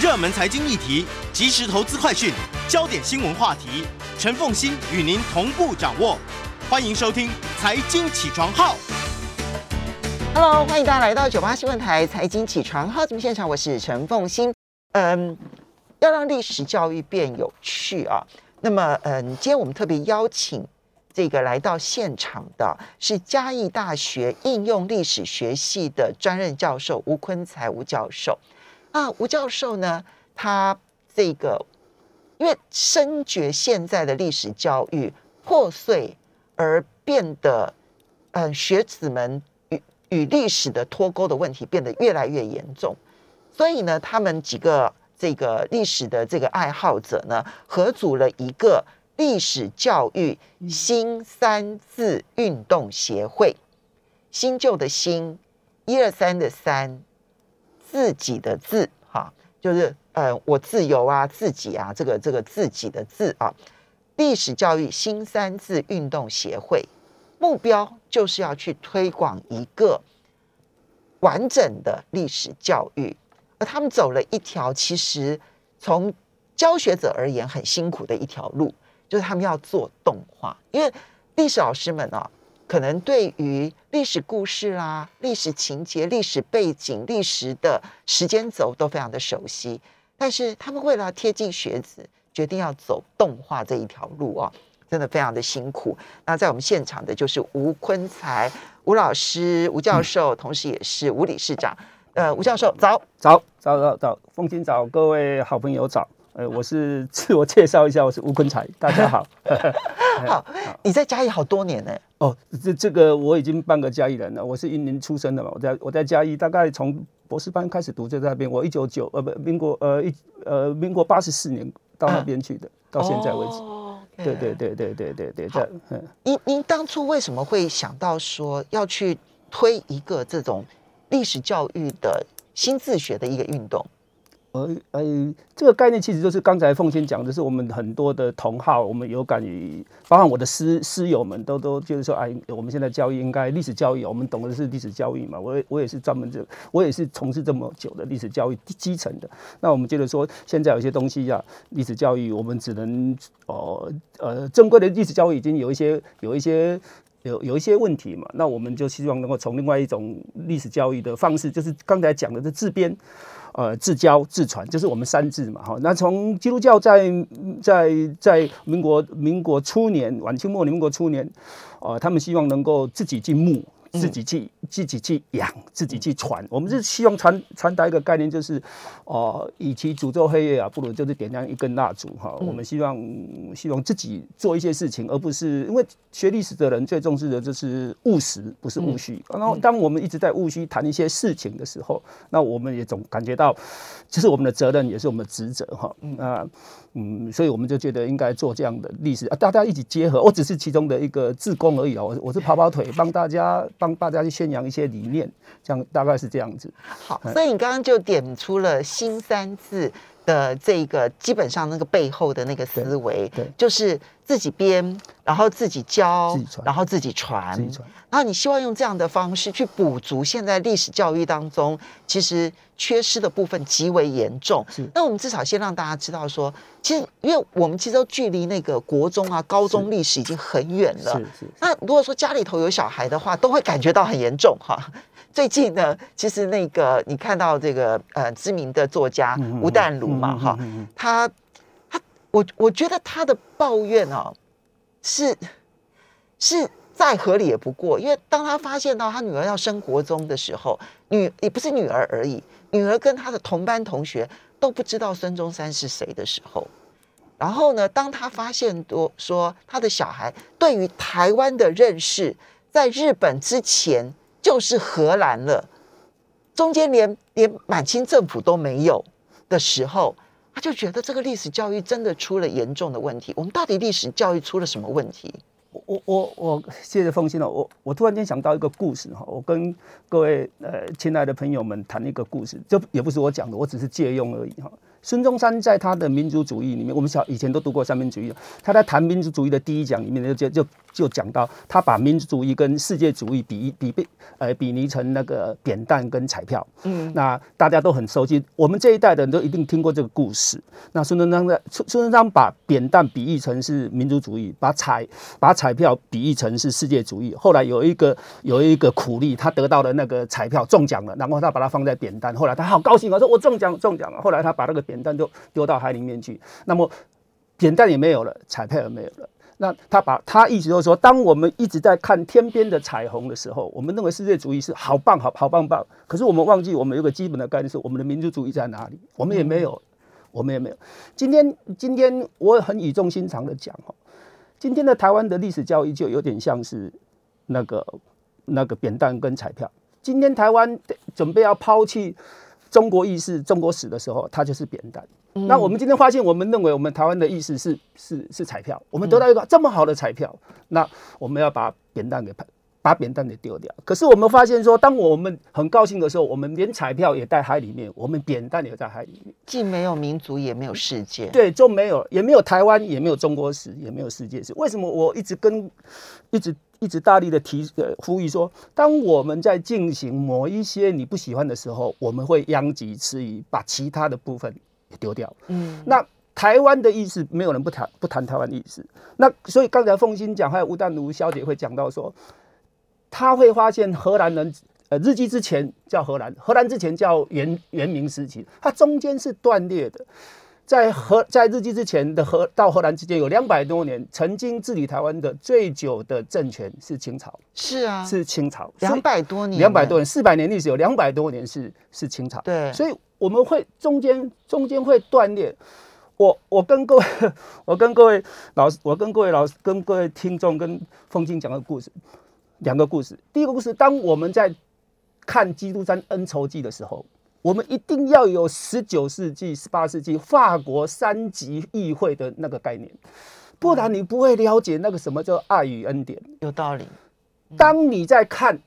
热门财经议题、即时投资快讯、焦点新闻话题，陈凤欣与您同步掌握。欢迎收听《财经起床号》。Hello，欢迎大家来到九八新闻台财经起床号节目现场，我是陈凤欣。嗯，要让历史教育变有趣啊，那么嗯，今天我们特别邀请这个来到现场的是嘉义大学应用历史学系的专任教授吴坤才吴教授。啊，吴教授呢，他这个因为深觉现在的历史教育破碎而变得，嗯，学子们与与历史的脱钩的问题变得越来越严重，所以呢，他们几个这个历史的这个爱好者呢，合组了一个历史教育新三字运动协会，新旧的新，一二三的三，自己的自，哈，就是呃，我自由啊，自己啊，这个这个自己的自啊，历史教育新三字运动协会，目标就是要去推广一个完整的历史教育，而他们走了一条其实从教学者而言很辛苦的一条路，就是他们要做动画，因为历史老师们啊，可能对于历史故事啦、历史情节、历史背景、历史的时间轴都非常的熟悉，但是他们为了贴近学子，决定要走动画这一条路哦，真的非常的辛苦。那在我们现场的就是吴坤才吴老师、吴教授，同时也是吴理事长。呃，吴教授早。早早早早，风清早，各位好朋友早。呃，我是自我介绍一下，我是吴坤才，大家好。好，你在嘉义好多年呢、哦，这这个我已经半个嘉义人了，我是云林出生的嘛，我在我在嘉义大概从博士班开始读就在那边，我一九九呃不民国呃一呃民国八十四年到那边去的，到现在为止。哦对对对对对对对，好在嗯。您您当初为什么会想到说要去推一个这种历史教育的新自学的一个运动？呃呃，这个概念其实就是刚才凤仙讲的，是我们很多的同好，我们有感于，包含我的师师友们都都就是说，哎，我们现在教育应该历史教育，我们懂的是历史教育嘛，我也我也是专门这，我也是从事这么久的历史教育基层的。那我们觉得说，现在有些东西呀、历史教育我们只能哦呃正规的历史教育已经有一些有一些。有有一些问题嘛，那我们就希望能够从另外一种历史教育的方式，就是刚才讲的这自编，呃，自教自传，就是我们三自嘛，哈。那从基督教在在在民国民国初年，晚清末年民国初年，呃，他们希望能够自己进墓。自己去自己去养，自己去传。我们是希望传传达一个概念，就是，哦、与其诅咒黑夜啊，不如就是点亮一根蜡烛哈。我们希望希望自己做一些事情，而不是因为学历史的人最重视的就是务实，不是务虚。然后当我们一直在务虚谈一些事情的时候，那我们也总感觉到，这是我们的责任，也是我们的职责哈。那嗯，所以我们就觉得应该做这样的历史啊，大家一起结合。我只是其中的一个志工而已啊，我我是跑跑腿，帮大家帮大家去宣扬一些理念，这样大概是这样子。好，所以你刚刚就点出了新三字的这个基本上那个背后的那个思维，就是自己编，然后自己教己，然后自己传，自己传然后你希望用这样的方式去补足现在历史教育当中其实缺失的部分极为严重是。那我们至少先让大家知道说，其实因为我们其实都距离那个国中啊、高中历史已经很远了，是是那如果说家里头有小孩的话，都会感觉到很严重哈。最近呢，其实那个你看到这个呃知名的作家吴淡如嘛哈，他他我我觉得他的抱怨哦是是再合理也不过，因为当他发现到他女儿要升国中的时候，女也不是女儿而已，女儿跟他的同班同学都不知道孙中山是谁的时候，然后呢，当他发现多说他的小孩对于台湾的认识，在日本之前就是荷兰了，中间连连满清政府都没有的时候，他就觉得这个历史教育真的出了严重的问题。我们到底历史教育出了什么问题？我我我谢谢凤欣了，我我突然间想到一个故事哈，我跟各位呃亲爱的朋友们谈一个故事，这也不是我讲的，我只是借用而已哈。孙中山在他的民族主义里面，我们小以前都读过三民主义，他在谈民族主义的第一讲里面就就就讲到，他把民族主义跟世界主义比比比呃比拟成那个扁担跟彩票。嗯，那大家都很熟悉，我们这一代的人都一定听过这个故事。那孙中山的孙孙中山把扁担比喻成是民族主义，把彩把彩票比喻成是世界主义。后来有一个有一个苦力，他得到了那个彩票中奖了，然后他把它放在扁担，后来他好高兴啊，说我中奖中奖了。后来他把那个扁担就丢到海里面去，那么扁担也没有了，彩票也没有了。那他把他意思就是说，当我们一直在看天边的彩虹的时候，我们认为世界主义是好棒好好棒棒，可是我们忘记我们有个基本的概念是我们的民族主义在哪里？我们也没有，我们也没有。今天今天我很语重心长的讲哦，今天的台湾的历史教育就有点像是那个那个扁担跟彩票。今天台湾准备要抛弃中国意识、中国史的时候，它就是扁担。那我们今天发现，我们认为我们台湾的意识是是是彩票，我们得到一个这么好的彩票，那我们要把扁担给把扁担给丢掉。可是我们发现说，当我们很高兴的时候，我们连彩票也在海里面，我们扁担也在海里面，既没有民族，也没有世界，对，就没有，也没有台湾，也没有中国史，也没有世界史。为什么我一直跟一直一直大力的提呃呼吁说，当我们在进行某一些你不喜欢的时候，我们会殃及池鱼，把其他的部分。也丢掉，嗯，那台湾的意思，没有人不谈不谈台湾意思。那所以刚才凤新讲，还有吴淡如小姐会讲到说，他会发现荷兰人，呃，日记之前叫荷兰，荷兰之前叫元元明时期，它中间是断裂的。在荷在日记之前的荷到荷兰之间有两百多年，曾经治理台湾的最久的政权是清朝，是啊，是清朝，两百多年，两百多年，四百年历史有两百多年是是清朝，对，所以。我们会中间中间会断裂，我我跟各位 我跟各位老师我跟各位老师跟各位听众跟风清讲个故事，两个故事。第一个故事，当我们在看《基督山恩仇记》的时候，我们一定要有十九世纪、十八世纪法国三级议会的那个概念，不然你不会了解那个什么叫爱与恩典。有道理。当你在看《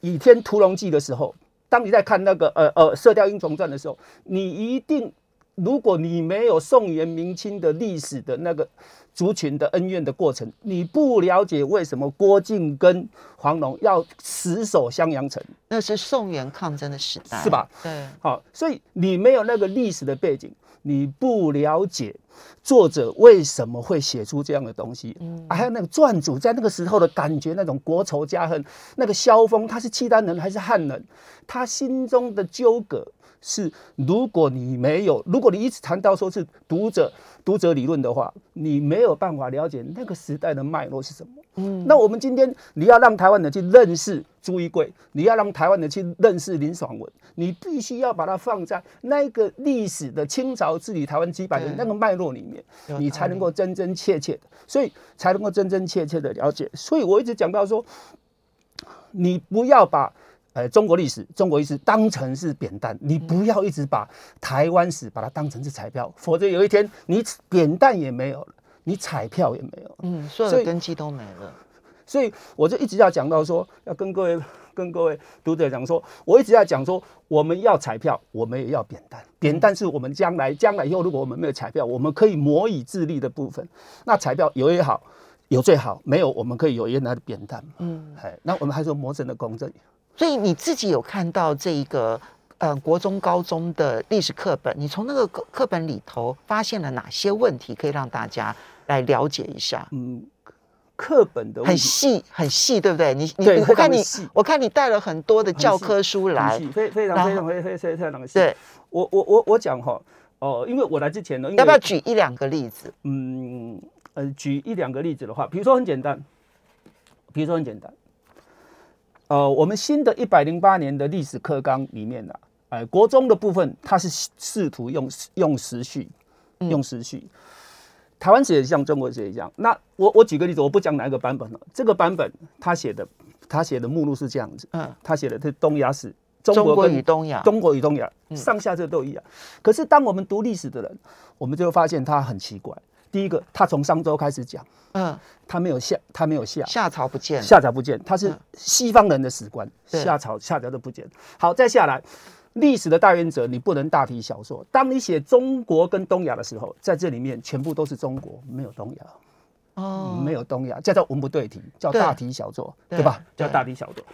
倚天屠龙记》的时候。当你在看那个呃呃《射雕英雄传》的时候，你一定，如果你没有宋元明清的历史的那个族群的恩怨的过程，你不了解为什么郭靖跟黄蓉要死守襄阳城，那是宋元抗争的时代，是吧？对，好，所以你没有那个历史的背景，你不了解。作者为什么会写出这样的东西？嗯，还有那个撰主在那个时候的感觉，那种国仇家恨，那个萧峰他是契丹人还是汉人？他心中的纠葛是：如果你没有，如果你一直谈到说是读者读者理论的话，你没有办法了解那个时代的脉络是什么。嗯，那我们今天你要让台湾人去认识朱一贵，你要让台湾人去认识林爽文，你必须要把它放在那个历史的清朝治理台湾几百年那个脉络里面，你才能够真真切切的，所以才能够真真切切的了解。所以我一直讲到说，你不要把呃中国历史、中国历史当成是扁担，你不要一直把台湾史把它当成是彩票，否则有一天你扁担也没有了。你彩票也没有，嗯，所有的根基都没了，所以我就一直要讲到说，要跟各位、跟各位读者讲说，我一直要讲说，我们要彩票，我们也要扁担，扁担是我们将来、将来以后，如果我们没有彩票，我们可以模以自立的部分。那彩票有也好，有最好，没有我们可以有原来的扁担嗯，哎，那我们还说魔神的公正。所以你自己有看到这一个？呃，国中、高中的历史课本，你从那个课课本里头发现了哪些问题，可以让大家来了解一下？嗯，课本的很细，很细，对不对？你你我看你，我看你带了很多的教科书来，非非常非常非非非非常细。对，我我我我讲哈，哦，因为我来之前呢，要不要举一两个例子？嗯呃，举一两个例子的话，比如说很简单，比如说很简单，呃，我们新的一百零八年的历史课纲里面呢。哎，国中的部分，它是试图用用时序，用时序。台湾史也像中国史也一样。那我我举个例子，我不讲哪一个版本了。这个版本他写的，他写的目录是这样子。嗯，他写的是东亚史，中国与东亚，中国与东亚，上下这都一样。可是当我们读历史的人，我们就发现他很奇怪。第一个，他从商周开始讲，嗯，他没有夏，他没有夏，夏朝不见，夏朝不见，他是西方人的史观，夏朝夏朝都不见。好，再下来。历史的大原则，你不能大题小做。当你写中国跟东亚的时候，在这里面全部都是中国，没有东亚。哦，没有东亚，叫做文不对题，叫大题小做，对对吧？叫大题小做，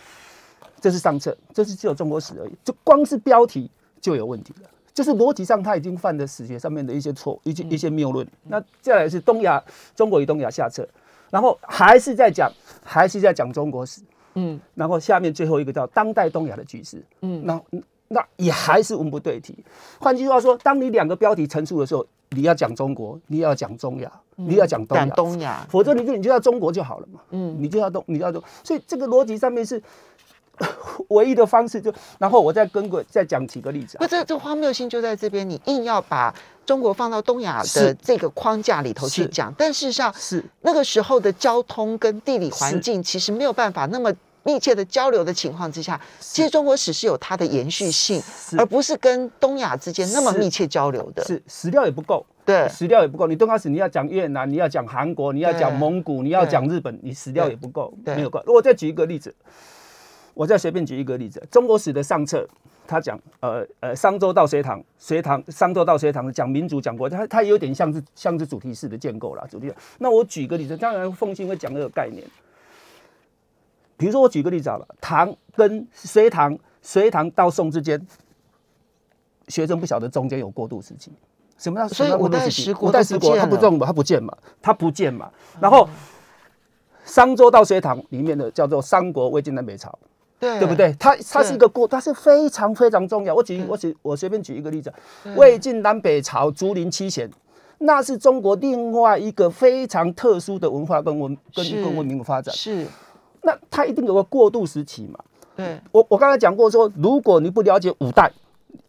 这是上策，这是只有中国史而已。就光是标题就有问题了，就是逻辑上他已经犯的史学上面的一些错，一些一些谬论。那再来是东亚，中国与东亚下册，然后还是在讲，还是在讲中国史，嗯。然后下面最后一个叫当代东亚的局势，嗯，那那也还是文不对题。换句话说，当你两个标题陈述的时候，你要讲中国，你要讲中亚，你要讲东亚，东亚，否则你就你就要中国就好了嘛，嗯。你就要东，你就要东，所以这个逻辑上面是 唯一的方式就，然后我再跟个再讲几个例子、不，啊，这这荒谬性就在这边，你硬要把中国放到东亚的这个框架里头去讲，但事实上是。那个时候的交通跟地理环境其实没有办法那么密切的交流的情况之下，其实中国史是有它的延续性，而不是跟东亚之间那么密切交流的。是。史料也不够，对。史料也不够。你东亚史你要讲越南，你要讲韩国，你要讲蒙古，你要讲日本，你史料也不够，没有够。我再举一个例子，我再随便举一个例子，中国史的上册。他讲，呃呃，商周到隋唐，隋唐商周到隋唐讲民族讲国，它它有点像是像是主题式的建构啦，主题。那我举个例子，当然奉信会讲这个概念。比如说我举个例子好了，唐跟隋唐，隋唐到宋之间，学生不晓得中间有过渡时期。什么叫所以什么过渡五代时期十国五代十国都不中嘛，它不见嘛，它不见嘛。然后商周到隋唐里面的叫做三国、魏晋南北朝，对对不？对？它它是一个过，它是非常非常重要。我举我举我随便举一个例子，魏晋南北朝、竹林七贤，那是中国另外一个非常特殊的文化跟文跟是跟文明的发展。是，那它一定有个过渡时期嘛。对，我我刚才讲过说，如果你不了解五代，呃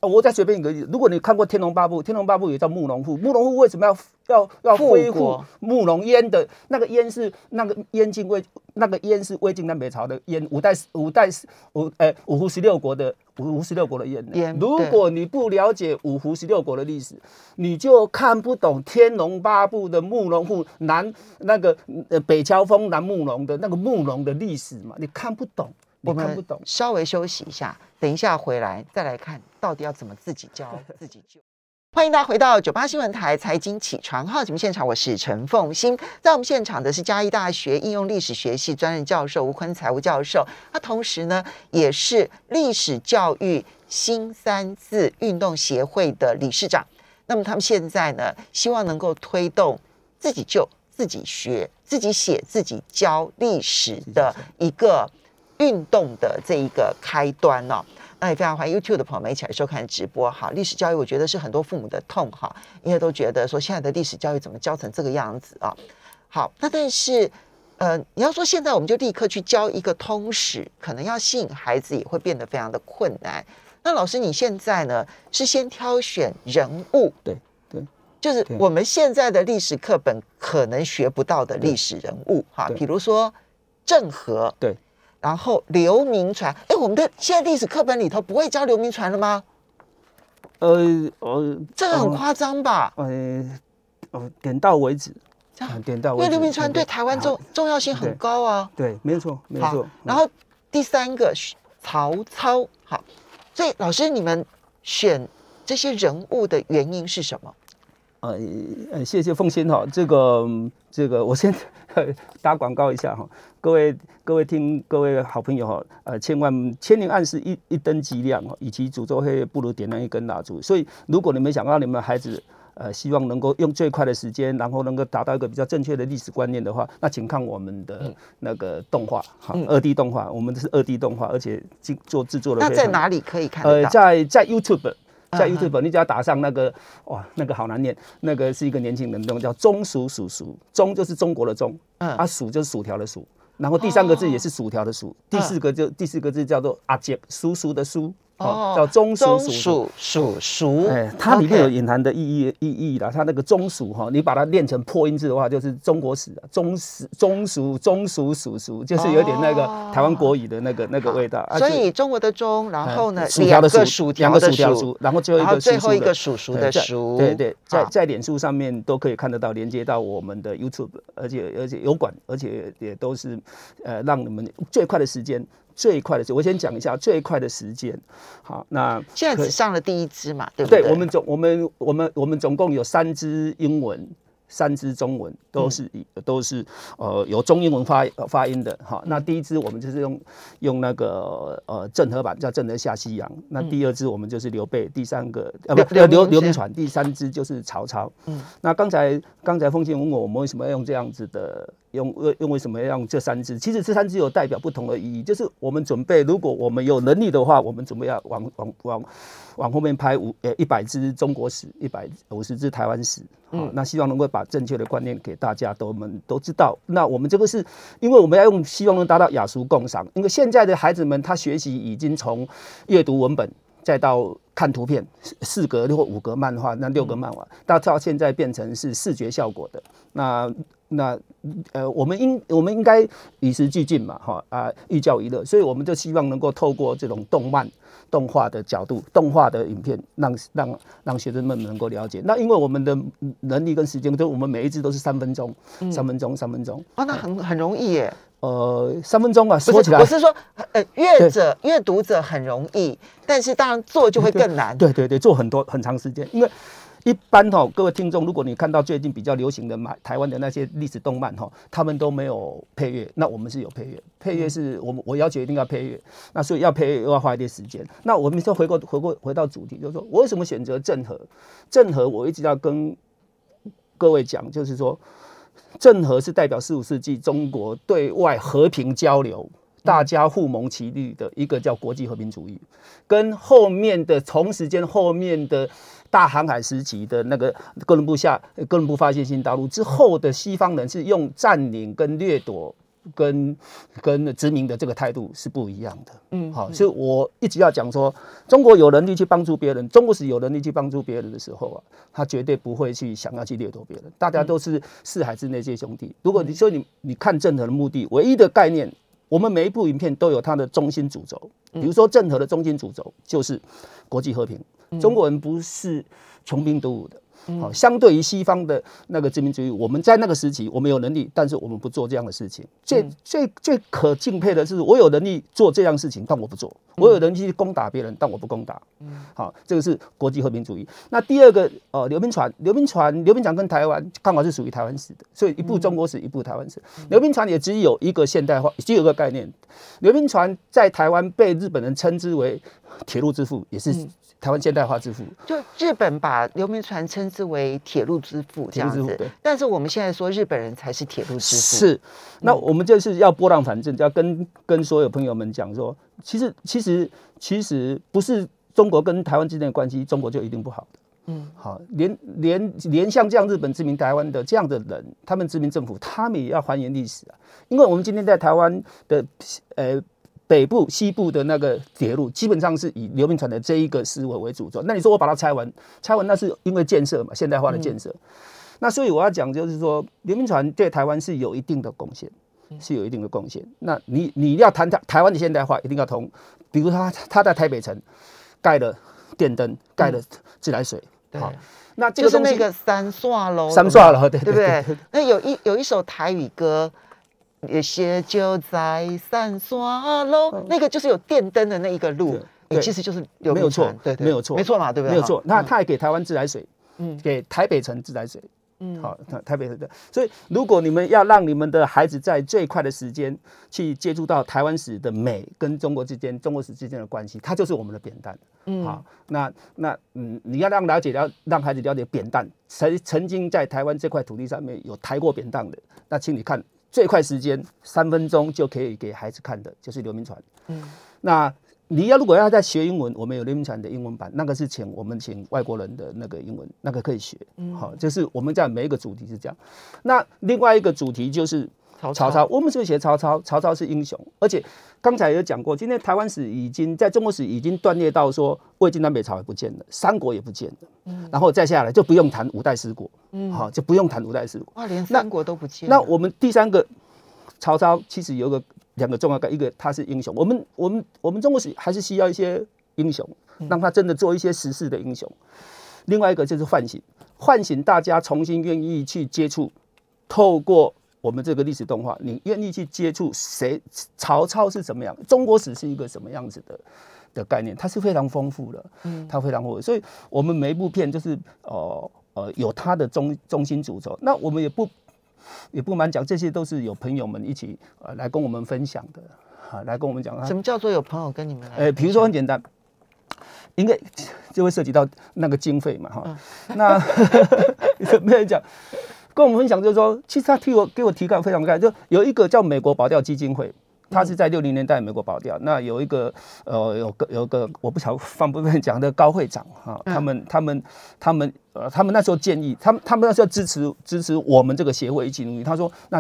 我再随便一个例子，如果你看过《天龙八部》，《天龙八部》也叫慕容复，慕容复为什么要要要复恢复慕容燕的那个燕是那个燕晋魏那个燕是魏晋南北朝的燕，五代五代五呃五胡十六国的五胡十六国的燕。燕如果你不了解五胡十六国的历史，你就看不懂《天龙八部》的慕容复南那个呃北乔峰南慕容的那个慕容的历史嘛，你看不懂，我们。稍微休息一下，等一下回来再来看到底要怎么自己教 自己救。欢迎大家回到九八新闻台财经起床号节目现场，我是陈凤欣。在我们现场的是嘉义大学应用历史学系专任教授吴坤财务教授，他同时呢也是历史教育新三字运动协会的理事长。那么他们现在呢，希望能够推动自己救、自己学、自己写、自己教历史的一个运动的这一个开端哦。那也非常欢迎 YouTube 的朋友们一起来收看直播哈。历史教育我觉得是很多父母的痛哈，因为都觉得说现在的历史教育怎么教成这个样子啊？好，那但是呃，你要说现在我们就立刻去教一个通史，可能要吸引孩子也会变得非常的困难。那老师，你现在呢是先挑选人物，对对，就是我们现在的历史课本可能学不到的历史人物哈，对比如说郑和，对，然后刘铭传，哎，我们的现在历史课本里头不会教刘铭传了吗？呃呃，这个很夸张吧？呃，哦，点到为止，这样啊点到为止因为。刘铭传对台湾重好重要性很高啊。对，没错，没错。，然后第三个曹操，好，所以老师你们选这些人物的原因是什么？呃呃，谢谢凤仙哈，这个嗯这个我先 打广告一下哈，各位各位听各位好朋友哈，呃，千万千年暗示一一灯即亮哈，与其诅咒黑夜，不如点亮一根蜡烛。所以，如果你们想让你们的孩子呃，希望能够用最快的时间，然后能够达到一个比较正确的历史观念的话，那请看我们的那个动画哈，嗯二 D 动画，我们这是二 D 动画，而且制做制作的那在哪里可以看到呃，在在 YouTube，在 YouTube，你只要打上那个哇，那个好难念，那个是一个年轻人用叫中薯薯薯，中就是中国的中，嗯。啊薯就是薯条的薯，然后第三个字也是薯条的薯，第四个就第四个字叫做阿杰叔叔的叔，哦，叫中薯中薯薯。属属熟，哎，它里面有隐含的意义意义啦。它那个中属哈，你把它练成破音字的话，就是中国史啊，中史中属中属属属，就是有点那个哦台湾国语的那个那个味道。啊所以中国的中，然后呢哎，薯条的两个薯，条的两个薯条薯薯，，然后最后一个最后一个对对，在在脸书上面都可以看得到，连接到我们的 YouTube，而且而且有管，而且也都是呃让你们最快的时间。最快的时，我先讲一下最快的时间。好，那现在只上了第一支嘛，对不对对？我们总我们我们我们总共有三支英文。三支中文都是以、都是呃有中英文发呃发音的哈。那第一支我们就是用用那个呃郑和版叫郑和下西洋。那第二支我们就是刘备，第三个呃不刘呃刘刘铭传，第三支就是曹操。嗯，那刚才刚才凤信问我我们为什么要用这样子的用用用为什么要用这三支？其实这三支有代表不同的意义，就是我们准备如果我们有能力的话，我们准备要往往往往后面拍五呃一百支中国史，一百五十支台湾史，好、那希望能够把正确的观念给大家都我们都知道。那我们这个是因为我们要用，希望能达到雅俗共赏。因为现在的孩子们他学习已经从阅读文本，再到看图片，四四格或五格漫画，那六格漫画，到到现在变成是视觉效果的。那那呃，我们应我们应该与时俱进嘛，哈啊，寓教于乐，所以我们就希望能够透过这种动漫、动画的角度、动画的影片，让让让学生们能够了解。那因为我们的能力跟时间，都我们每一支都是三分钟，三分钟，三分钟，哦，那很很容易耶。呃，三分钟啊，说起来我是说，呃，阅者阅读者很容易，但是当然做就会更难。对对对，做很多很长时间，因为一般哈、各位听众，如果你看到最近比较流行的买台湾的那些历史动漫哈、他们都没有配乐，那我们是有配乐，配乐是我们我要求一定要配乐，那所以要配乐又要花一点时间。那我们说回过回过回到主题，就是说我为什么选择郑和？郑和我一直要跟各位讲，就是说郑和是代表十五世纪中国对外和平交流。大家互蒙其利的一个叫国际和平主义，跟后面的同时间后面的大航海时期的那个哥伦布下哥伦布发现新大陆之后的西方人是用占领跟掠夺跟跟殖民的这个态度是不一样的。嗯，好，所以我一直要讲说，中国有能力去帮助别人，中国是有能力去帮助别人的时候啊，他绝对不会去想要去掠夺别人。大家都是四海之内皆兄弟。如果你说你你看任何的目的，唯一的概念。我们每一部影片都有它的中心主轴，比如说郑和的中心主轴就是国际和平。中国人不是穷兵黩武的，好，相对于西方的那个殖民主义，我们在那个时期我们有能力，但是我们不做这样的事情。最最最可敬佩的是，我有能力做这样事情，但我不做；我有能力去攻打别人，但我不攻打。嗯好，这个是国际和平主义。那第二个，呃，刘铭传，刘铭传，刘铭传跟台湾刚好是属于台湾史的，所以一部中国史，一部台湾史。刘铭传也只有一个现代化，只有一个概念。刘铭传在台湾被日本人称之为铁路之父，也是台湾现代化之父。就日本把刘铭传称之为铁路之父这样子但是我们现在说日本人才是铁路之父。是，那我们就是要拨浪反正，要跟跟所有朋友们讲说，其实其实其实不是中国跟台湾之间的关系，中国就一定不好的。嗯，好，连连连像这样日本殖民台湾的这样的人，他们殖民政府，他们也要还原历史啊，因为我们今天在台湾的呃。北部、西部的那个铁路，基本上是以刘铭传的这一个思维为主轴。那你说我把它拆完，拆完那是因为建设嘛，现代化的建设。那所以我要讲，就是说刘铭传对台湾是有一定的贡献，是有一定的贡献。那你你要谈台台湾的现代化，一定要从，比如他他在台北城盖了电灯，盖了自来水，好，那这就是那个三刷楼，三刷楼，对对不对对？那有一有一首台语歌，有些就在三刷喽，那个就是有电灯的那一个路对，其实就是有没有错对对，没有错。没错嘛，对不对？没有错。那他还给台湾自来水，嗯。给台北城自来水，嗯，好，台台北城的。所以如果你们要让你们的孩子在最快的时间去接触到台湾史的美跟中国之间、中国史之间的关系，它就是我们的扁担。嗯，好，那那嗯，你要让了解了，让孩子了解扁担，曾曾经在台湾这块土地上面有抬过扁担的，那请你看最快时间三分钟就可以给孩子看的，就是刘铭传。嗯，那。你要如果要在学英文，我们有刘铭传的英文版，那个是请我们请外国人的那个英文，那个可以学。好，就是我们在每一个主题是这样。那另外一个主题就是曹曹操，我们是写曹操，曹操是英雄，而且刚才有讲过，今天台湾史已经在中国史已经断裂到说魏晋南北朝也不见了，三国也不见了，然后再下来就不用谈五代十国，好就不用谈五代十国。哇，连三国都不见了。那我们第三个曹操其实有个两个重要概，一个他是英雄，我们我们我们中国史还是需要一些英雄，让他真的做一些实事的英雄。另外一个就是唤醒，唤醒大家重新愿意去接触，透过我们这个历史动画，你愿意去接触谁？曹操是什么样？中国史是一个什么样子的的概念？它是非常丰富的，嗯，它非常丰富。所以，我们每一部片就是呃呃有它的中中心主轴。那我们也不也不瞒讲，这些都是有朋友们一起呃来跟我们分享的，啊，来跟我们讲。什么叫做有朋友跟你们来？呃，比如说很简单。应该就会涉及到那个经费嘛，哈。那 没人讲？跟我们分享就是说，其实他替我给我提纲非常干，就有一个叫美国保钓基金会，他是在六零年代美国保钓。那有一个呃，有个有个我不晓方不方便讲的高会长哈，他们他们他们呃，他们那时候建议，他们他们那时候支持支持我们这个协会一起努力。他说，那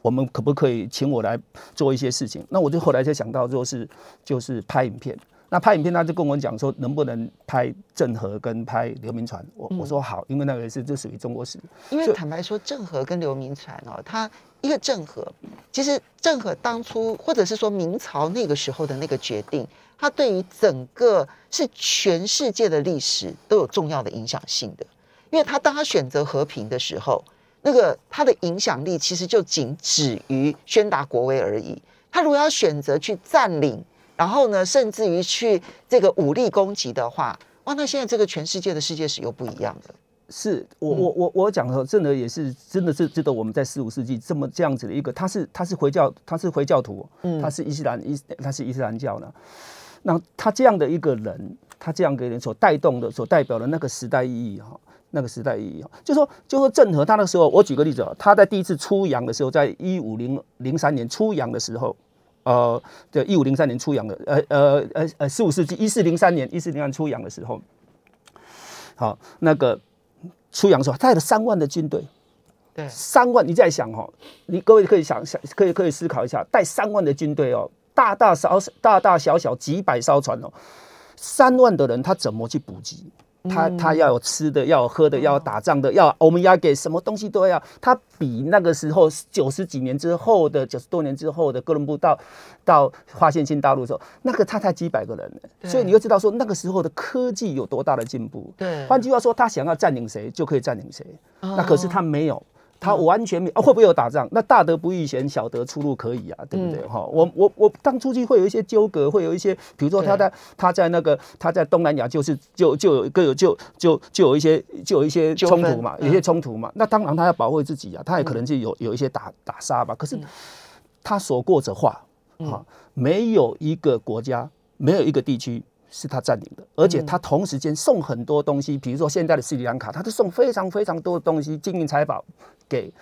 我们可不可以请我来做一些事情？那我就后来才想到，就是就是拍影片。那拍影片，他就跟我讲说，能不能拍郑和跟拍刘铭传？我我说好，因为那个是这属于中国史。因为坦白说，郑和跟刘铭传哦，他一个郑和，其实郑和当初或者是说明朝那个时候的那个决定，他对于整个是全世界的历史都有重要的影响性的。因为他当他选择和平的时候，那个他的影响力其实就仅止于宣达国威而已。他如果要选择去占领。然后呢，甚至于去这个武力攻击的话，哇，那现在这个全世界的世界史又不一样了。是我我我我讲的，真的也是真的是值得我们在十五世纪这么这样子的一个，他是他是回教，他是回教徒，嗯，他是伊斯兰伊他是伊斯兰教呢。那他这样的一个人，他这样给人所带动的，所代表的那个时代意义哈，那个时代意义哈，就说就说郑和他那时候，我举个例子啊，他在第一次出洋的时候，在一五零零三年出洋的时候。呃，对，一五零三年出洋的，呃呃呃呃，十五世纪一四零三年，一四零三出洋的时候，好，那个出洋的时候带了三万的军队，对，三万，你在想哈，你各位可以想想，可以可以思考一下，带三万的军队哦，大大小大大小小几百艘船哦，三万的人他怎么去补给？他他要有吃的，要有喝的，要打仗的，要我们要给什么东西都要。他比那个时候九十几年之后的九十多年之后的哥伦布到到发现新大陆的时候，那个他才几百个人，所以你就知道说那个时候的科技有多大的进步。对，换句话说，他想要占领谁就可以占领谁。那可是他没有。他完全没啊，会不会有打仗？那大德不遇贤，小德出入可以啊，对不对？哈，我我我当初去会有一些纠葛，会有一些，比如说他在他在那个他在东南亚，就是就就有一个就就就有一些就有一些冲突嘛，有些冲突嘛。那当然他要保护自己啊，他也可能就有有一些打打杀吧。可是他所过者话，哈，没有一个国家，没有一个地区。是他占领的，而且他同时间送很多东西，比如说现在的斯里兰卡，他都送非常非常多的东西，金银财宝给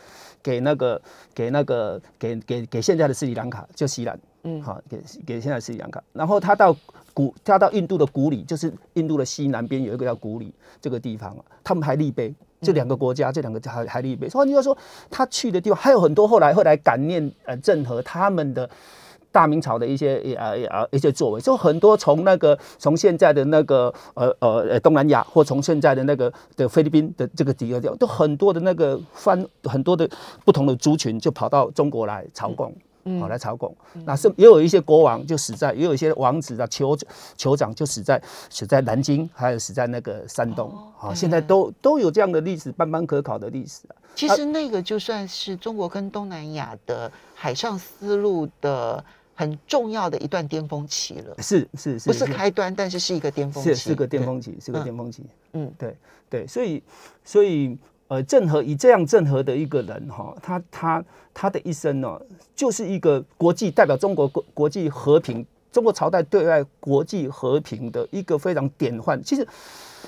给那个给那个给给给现在的斯里兰卡，就西兰，嗯，好，给给现在斯里兰卡。然后他到古，他到印度的古里，就是印度的西南边有一个叫古里这个地方他们还立碑，这两个国家这两个还还立碑。所以你要说，他去的地方还有很多，后来后来感念呃郑和他们的。大明朝的一些呃呃一些作为，就很多从那个从现在的那个呃呃东南亚，或从现在的那个的菲律宾的这个几个地方，都很多的那个翻很多的不同的族群就跑到中国来朝贡，跑来朝贡。那是也有一些国王就死在，也有一些王子啊酋酋长就死在死在南京，还有死在那个山东。啊，现在都都有这样的历史，斑斑可考的历史啊。其实那个就算是中国跟东南亚的海上丝路的。很重要的一段巅峰期了，是是是，不是开端，但是是一个巅峰期，是是个巅峰期，是个巅峰期。嗯，对对，所以所以呃，郑和以这样郑和的一个人哈，他他他的一生呢，就是一个国际代表中国国国际和平，中国朝代对外国际和平的一个非常典范。其实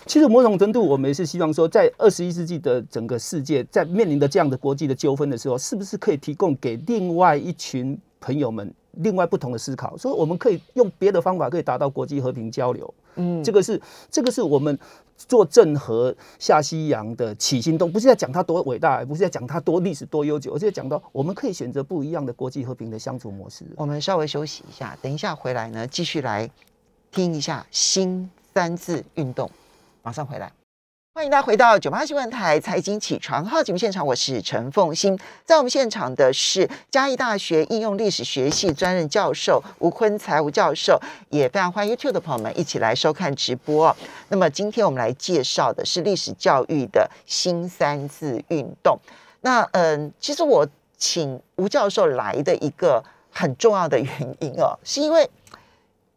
其实某种程度，我们也是希望说，在二十一世纪的整个世界，在面临的这样的国际的纠纷的时候，是不是可以提供给另外一群朋友们？另外不同的思考，所以我们可以用别的方法可以达到国际和平交流。嗯，这个是这个是我们做郑和下西洋的起心动，不是在讲他多伟大，不是在讲他多历史多悠久，而是在讲到我们可以选择不一样的国际和平的相处模式。我们稍微休息一下，等一下回来呢，继续来听一下新三字运动，马上回来。欢迎大家回到九八新闻台财经起床号节目现场，我是陈凤欣。在我们现场的是嘉义大学应用历史学系专任教授吴坤才吴教授，也非常欢迎 YouTube 的朋友们一起来收看直播。那么今天我们来介绍的是历史教育的新三字运动。那嗯，其实我。请吴教授来的一个很重要的原因哦，是因为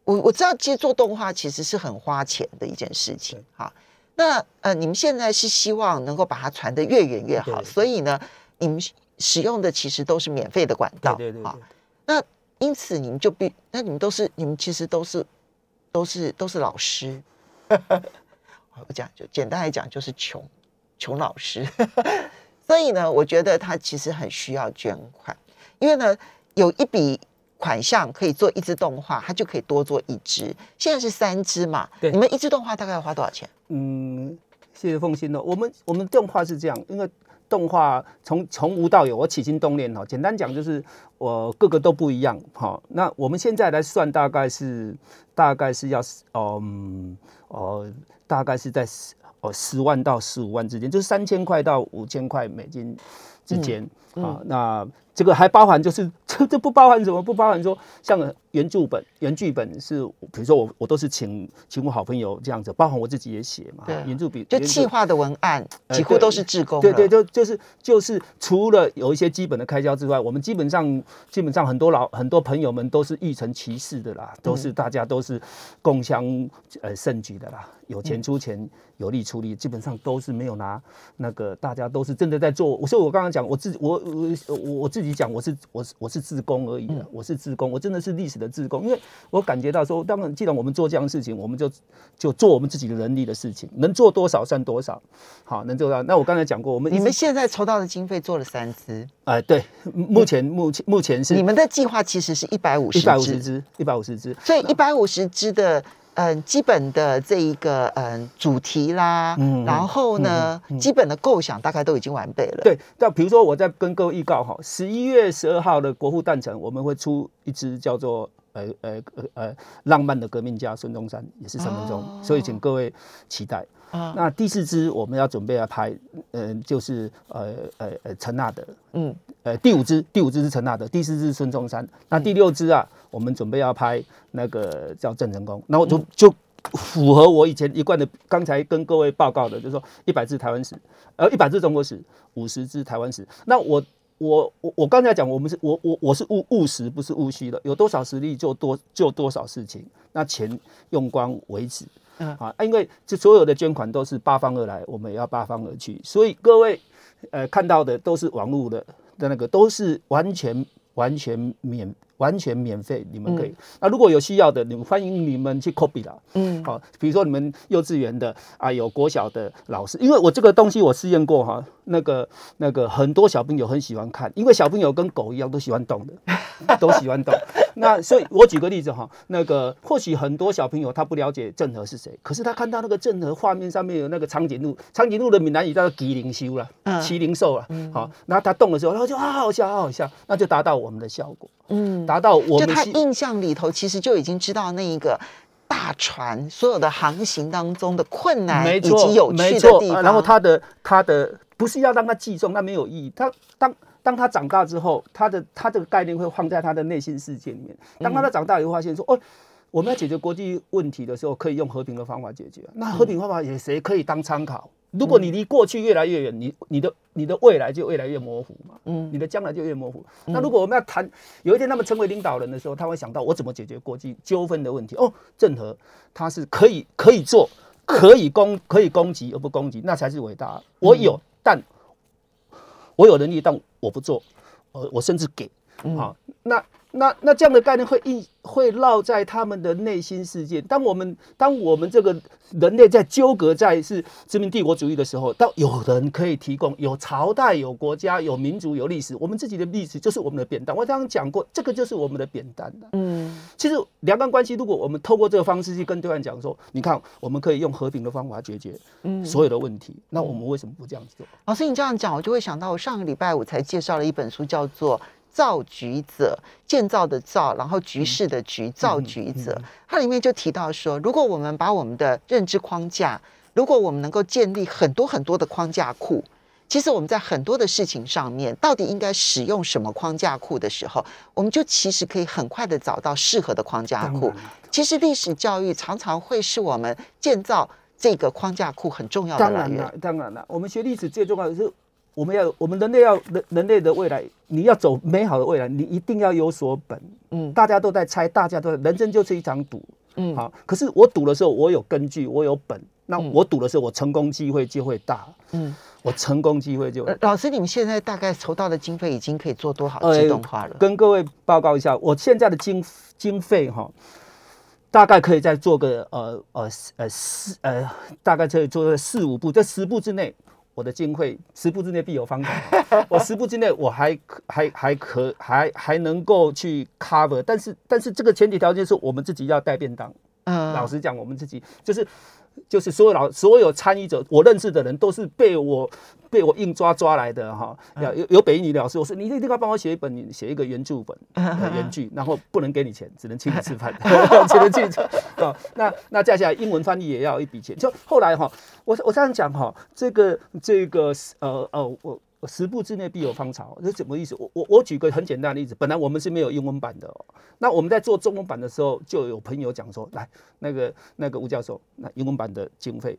我我知道，其实做动画其实是很花钱的一件事情哈。那呃，你们现在是希望能够把它传得越远越好，所以呢，你们使用的其实都是免费的管道，对对对那因此你们就必，那你们都是你们其实都是都是都是老师，我讲就简单来讲就是穷穷老师，所以呢，我觉得他其实很需要捐款，因为呢有一笔款项可以做一支动画，它就可以多做一支，现在是三支嘛，对你们一支动画大概要花多少钱？嗯，谢谢凤欣哦。我们我们动画是这样，因为动画从从无到有，我起心动念哦。简单讲就是我各个都不一样。好、那我们现在来算，大概是大概是要嗯哦，大概是在十哦十万到十五万之间，就是三千块到五千块美金之间啊。那这个还包含就是这这不包含什么？不包含说像原著本原剧本是，比如说我我都是请请我好朋友这样子，包含我自己也写嘛。对原著比就计划的文案呃几乎都是志工了，对对，就就是就是除了有一些基本的开销之外，我们基本上基本上很多老很多朋友们都是欲成其事的啦，都是大家都是共襄呃盛举的啦，有钱出钱，有力出力，基本上都是没有拿那个大家都是真的在做。所以我刚刚讲我自己我我我我自己讲我是我是我是自工而已的，我是自工，我真的是历史的自工，因为我感觉到说，当然既然我们做这样的事情，我们就就做我们自己的能力的事情，能做多少算多少，好，能做到。那我刚才讲过，我们你们现在筹到的经费做了三支，哎，对，目前目前目前是你们的计划其实是一百五十一百五十支，只，一百五十只。所以一百五十支的。嗯，基本的这一个嗯主题啦，嗯然后呢，基本的构想大概都已经完备了。，对，那比如说我在跟各位预告哈，十一月十二号的国父诞辰，我们会出一支叫做呃呃呃呃浪漫的革命家孙中山，也是三分钟，哦所以请各位期待。啊。那第四支我们要准备要拍，嗯、就是呃呃呃陈纳德，嗯，呃，第五支，第五支是陈纳德，第四支是孙中山，那第六支啊，我们准备要拍那个叫郑成功，然后就就符合我以前一贯的，刚才跟各位报告的，就是说一百支台湾史，呃，一百支中国史，五十支台湾史。那我我我我刚才讲，我们是我我我是务务实，不是务虚的，有多少实力就多就多少事情，那钱用光为止。嗯啊，因为这所有的捐款都是八方而来，我们也要八方而去，所以各位呃看到的都是网络的的那个，都是完全完全免完全免费，你们可以。那如果有需要的，你们欢迎你们去 copy 啦。嗯，好、比如说你们幼稚园的啊，有国小的老师，因为我这个东西我试验过哈，那个那个很多小朋友很喜欢看，因为小朋友跟狗一样都喜欢动的，都喜欢动。那所以，我举个例子哈，那个或许很多小朋友他不了解郑和是谁，可是他看到那个郑和画面上面有那个长颈鹿，长颈鹿的闽南语叫做麒麟修了，嗯麒麟兽了，好，那他动的时候，然后就啊好笑，好好笑，那就达到我们的效果，嗯，达到我就们就他印象里头，其实就已经知道那一个大船所有的航行当中的困难以，及有趣没错的地方。啊然后他的他的不是要让他记诵，那没有意义。他当当他长大之后，他的他这个概念会放在他的内心世界里面。当他长大以后，发现说，哦。我们要解决国际问题的时候，可以用和平的方法解决。那和平方法也谁可以当参考？如果你离过去越来越远，你你的你的未来就越来越模糊嘛，嗯你的将来就越模糊。那如果我们要谈，有一天他们成为领导人的时候，他会想到我怎么解决国际纠纷的问题。哦，郑和他是可以可以做，可以攻可以攻击而不攻击，那才是伟大。我有，但我有能力，但我不做，我我甚至给啊，那那那这样的概念会一会烙在他们的内心世界。当我们当我们这个人类在纠葛在是殖民帝国主义的时候，到有人可以提供有朝代、有国家、有民族、有历史，我们自己的历史就是我们的扁担。我刚刚讲过，这个就是我们的扁担。嗯其实两岸关系，如果我们透过这个方式去跟对岸讲说，你看，我们可以用和平的方法解决嗯，所有的问题，那我们为什么不这样做？老师，你这样讲，我就会想到，我上个礼拜五才介绍了一本书，叫做《造局者》，建造的造，然后局势的局，造局者。它里面就提到说，如果我们把我们的认知框架，如果我们能够建立很多很多的框架库，其实我们在很多的事情上面，到底应该使用什么框架库的时候，我们就其实可以很快的找到适合的框架库其实历史教育常常会是我们建造这个框架库很重要的来源当然了。，当然了，我们学历史最重要的是我们要我们人类要人人类的未来，你要走美好的未来，你一定要有所本。嗯大家都在猜，大家都在，人生就是一场赌。嗯好，可是我赌的时候，我有根据，我有本。那嗯我赌的时候，我成功机会就会大，嗯，我成功机会就老师，你们现在大概筹到的经费已经可以做多少呃自动化了？跟各位报告一下，我现在的经经费哈，大概可以再做个呃呃呃四呃，大概可以做个四五步，在十步之内，我的经费十步之内必有方法。我十步之内，我还可还还可还还能够去 cover，但是但是这个前提条件是我们自己要带便当。嗯老实讲，我们自己就是就是所有老所有参与者，我认识的人都是被我被我硬抓抓来的哈。有有有北一女老师，我说你一定要帮我写一本，你写一个原著本、呃原剧，然后不能给你钱，只能请你吃饭，只能请你吃啊。那那接下来英文翻译也要一笔钱。就后来哈，我我这样讲哈，这个这个呃呃我。十步之内必有芳草，这什么意思？我我我举个很简单的例子，本来我们是没有英文版的哦，那我们在做中文版的时候，就有朋友讲说，来那个那个吴教授，那英文版的经费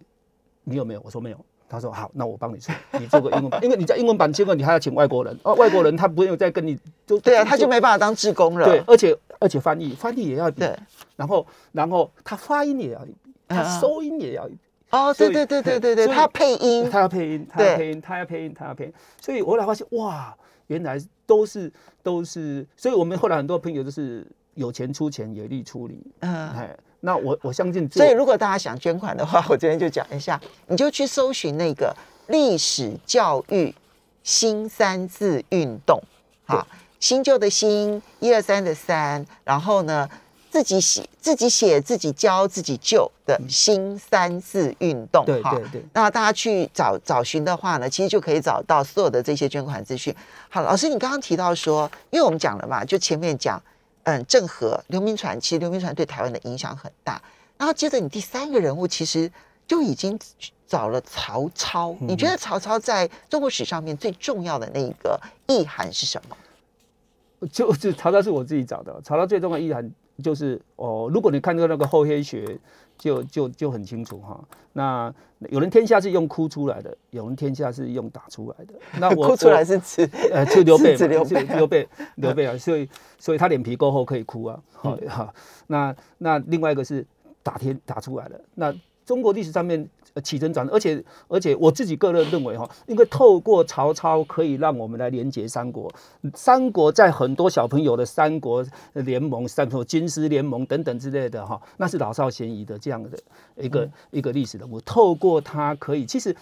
你有没有？我说没有。他说好，那我帮你出，你做个英文版，因为你在英文版，结果你还要请外国人，哦，外国人他不用再跟你就 对啊，他就没办法当志工了。对，而且而且翻译翻译也要对，然后然后他发音也要他嗯收音也要一笔。哦，对对对对对他配音，他要配音，他要配音，他要配音，他要配音。所以我后来发现，哇，原来都是都是，所以我们后来很多朋友就是有钱出钱，有力出力。嗯。哎，那我我相信，所以如果大家想捐款的话，我今天就讲一下，你就去搜寻那个历史教育新三字运动，好，新旧的新，一二三的三，然后呢，自己写自己写自己教自己救的新三字运动，哈对对对那大家去找找寻的话呢，其实就可以找到所有的这些捐款资讯。好，老师，你刚刚提到说，因为我们讲了嘛，就前面讲，嗯，郑和、刘铭传，其实刘铭传对台湾的影响很大。然后接着你第三个人物，其实就已经找了曹操。你觉得曹操在中国史上面最重要的那个意涵是什么？就是曹操是我自己找的，曹操最重要的意涵就是哦，如果你看到那个厚黑学，就就就很清楚哈。那有人天下是用哭出来的，有人天下是用打出来的。那我 哭出来我是指呃，就刘 备嘛，刘备刘备，刘备啊，所以所以他脸皮够厚可以哭啊。好、好，那那另外一个是打天打出来的。那中国历史上面呃起承转，而且而且我自己个人认为哈，因为透过曹操可以让我们来连接三国。三国在很多小朋友的三国联盟、三国军师联盟等等之类的哈，那是老少咸宜的这样的一个、一个历史人物。透过他可以，其实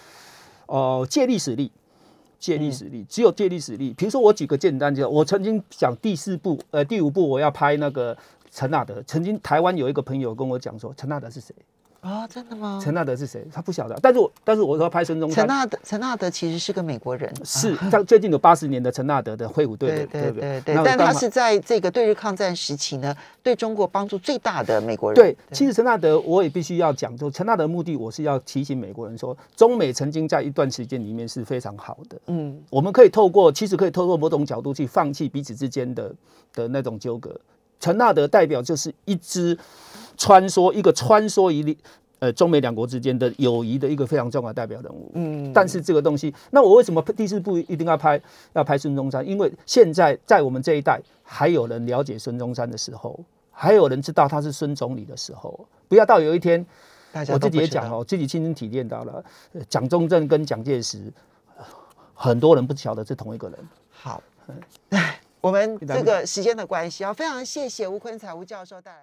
哦、借历史力。借历史力，只有借历史力。比如说，我举个简单例子，我曾经讲第四部，呃，第五部我要拍那个陈纳德。曾经台湾有一个朋友跟我讲说，陈纳德是谁？啊、真的吗？陈纳德是谁？他不晓得。但是我，但是我说拍孙中山，陈纳德，陈纳德其实是个美国人，是他最近有八十年的陈纳德的挥舞队对的，对不对对，但他是在这个对日抗战时期呢，对中国帮助最大的美国人。对，其实陈纳德我也必须要讲，就陈纳德的目的，我是要提醒美国人说，中美曾经在一段时间里面是非常好的。嗯，我们可以透过，其实可以透过某种角度去放弃彼此之间的的那种纠葛。陈纳德代表就是一支穿梭，一个穿梭于呃中美两国之间的友谊的一个非常重要的代表人物。嗯，但是这个东西，那我为什么第四部一定要拍要拍孙中山？因为现在在我们这一代，还有人了解孙中山的时候，还有人知道他是孙总理的时候，不要到有一天，大家我自己也讲哦，我自己亲身体验到了，呃蒋中正跟蒋介石，呃很多人不晓得是同一个人。好，哎，我们 这个时间的关系啊，非常谢谢吴坤才吴教授带来。